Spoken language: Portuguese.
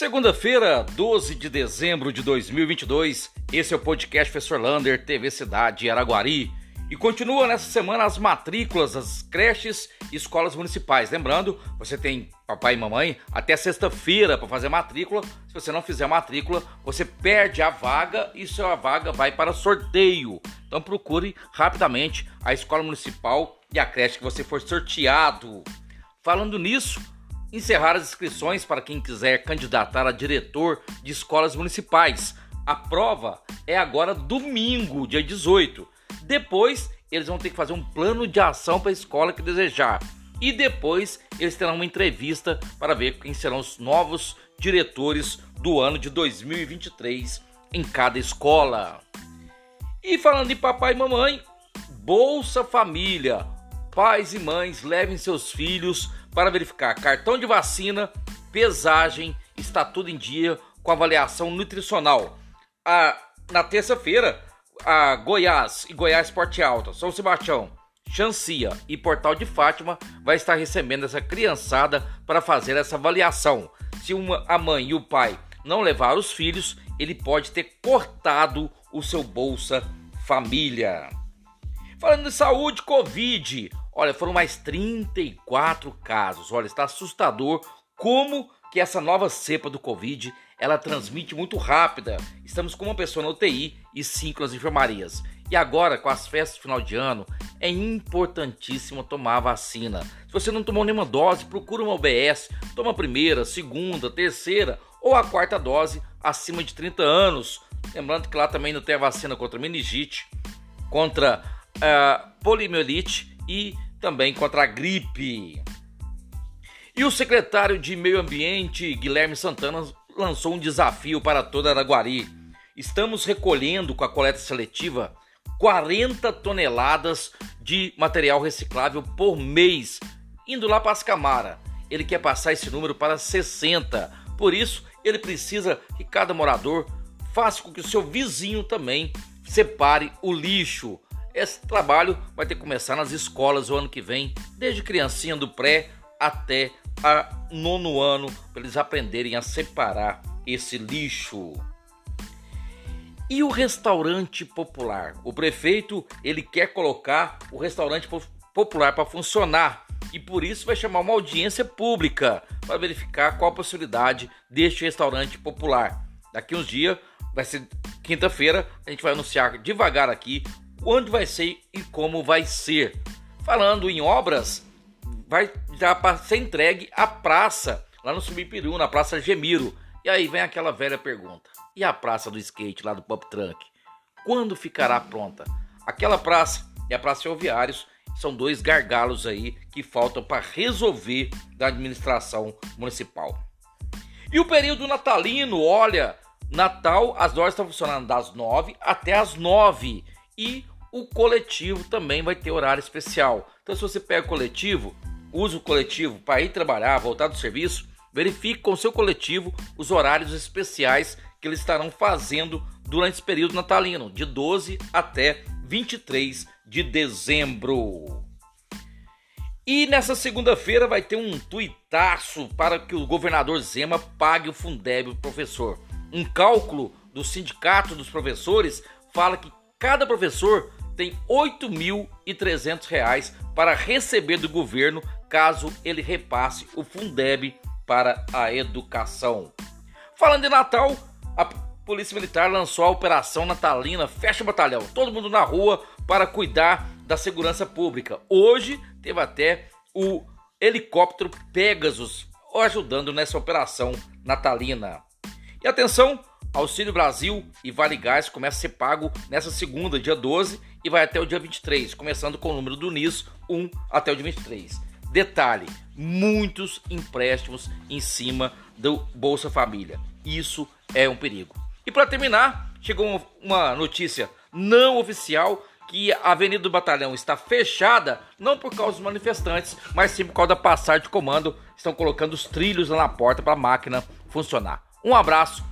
Segunda-feira, 12 de dezembro de 2022, esse é o podcast Professor Lander, TV Cidade Araguari. E continua nessa semana as matrículas das creches e escolas municipais. Lembrando, você tem papai e mamãe até sexta-feira para fazer matrícula. Se você não fizer matrícula, você perde a vaga e sua vaga vai para sorteio. Então procure rapidamente a escola municipal e a creche que você for sorteado. Falando nisso, encerrar as inscrições para quem quiser candidatar a diretor de escolas municipais. A prova é agora domingo, dia 18. Depois, eles vão ter que fazer um plano de ação para a escola que desejar. E depois, eles terão uma entrevista para ver quem serão os novos diretores do ano de 2023 em cada escola. E falando de papai e mamãe, Bolsa Família. Pais e mães levem seus filhos para verificar cartão de vacina, pesagem, está tudo em dia com avaliação nutricional. A, na terça-feira, a Goiás e Goiás Porte Alto, São Sebastião, Chancia e Portal de Fátima vai estar recebendo essa criançada para fazer essa avaliação. Se uma, a mãe e o pai não levar os filhos, ele pode ter cortado o seu Bolsa Família. Falando de saúde, Covid, Olha, foram mais 34 casos. Olha, está assustador como que essa nova cepa do Covid ela transmite muito rápida. Estamos com uma pessoa na UTI e cinco nas enfermarias. E agora, com as festas de final de ano, é importantíssimo tomar a vacina. Se você não tomou nenhuma dose, procura uma OBS, toma a primeira, segunda, terceira ou a quarta dose acima de 30 anos. Lembrando que lá também não tem a vacina contra meningite, contra uh, e também contra a gripe. E o secretário de Meio Ambiente, Guilherme Santana, lançou um desafio para toda Araguari. Estamos recolhendo com a coleta seletiva 40 toneladas de material reciclável por mês, indo lá para as Camara. Ele quer passar esse número para 60. Por isso, ele precisa que cada morador faça com que o seu vizinho também separe o lixo. Esse trabalho vai ter que começar nas escolas o ano que vem, desde criancinha do pré até a nono ano, para eles aprenderem a separar esse lixo. E o restaurante popular? O prefeito ele quer colocar o restaurante popular para funcionar e por isso vai chamar uma audiência pública para verificar qual a possibilidade deste restaurante popular. Daqui uns dias, vai ser quinta-feira, a gente vai anunciar devagar aqui onde vai ser e como vai ser. Falando em obras, vai já ser entregue a praça lá no Subipiru, na Praça Gemiro. E aí vem aquela velha pergunta: e a praça do skate lá do Pop Trunk? Quando ficará pronta? Aquela praça e a Praça Ferroviários são dois gargalos aí que faltam para resolver da administração municipal. E o período natalino, olha, Natal, as lojas estão funcionando das 9 até as 9 e o coletivo também vai ter horário especial. Então, se você pega o coletivo, usa o coletivo para ir trabalhar, voltar do serviço, verifique com o seu coletivo os horários especiais que eles estarão fazendo durante esse período natalino, de 12 até 23 de dezembro. E nessa segunda-feira vai ter um tuitaço para que o governador Zema pague o Fundeb professor. Um cálculo do sindicato dos professores fala que cada professor tem R$ 8.300 para receber do governo caso ele repasse o Fundeb para a educação. Falando de Natal, a Polícia Militar lançou a Operação Natalina Fecha Batalhão. Todo mundo na rua para cuidar da segurança pública. Hoje teve até o helicóptero Pegasus ajudando nessa operação natalina. E atenção, Auxílio Brasil e Vale Gás começa a ser pago nessa segunda, dia 12, e vai até o dia 23, começando com o número do NIS 1 até o dia 23. Detalhe: muitos empréstimos em cima do Bolsa Família. Isso é um perigo. E para terminar, chegou uma notícia não oficial que a Avenida do Batalhão está fechada, não por causa dos manifestantes, mas sim por causa da passagem de comando. Estão colocando os trilhos lá na porta para a máquina funcionar. Um abraço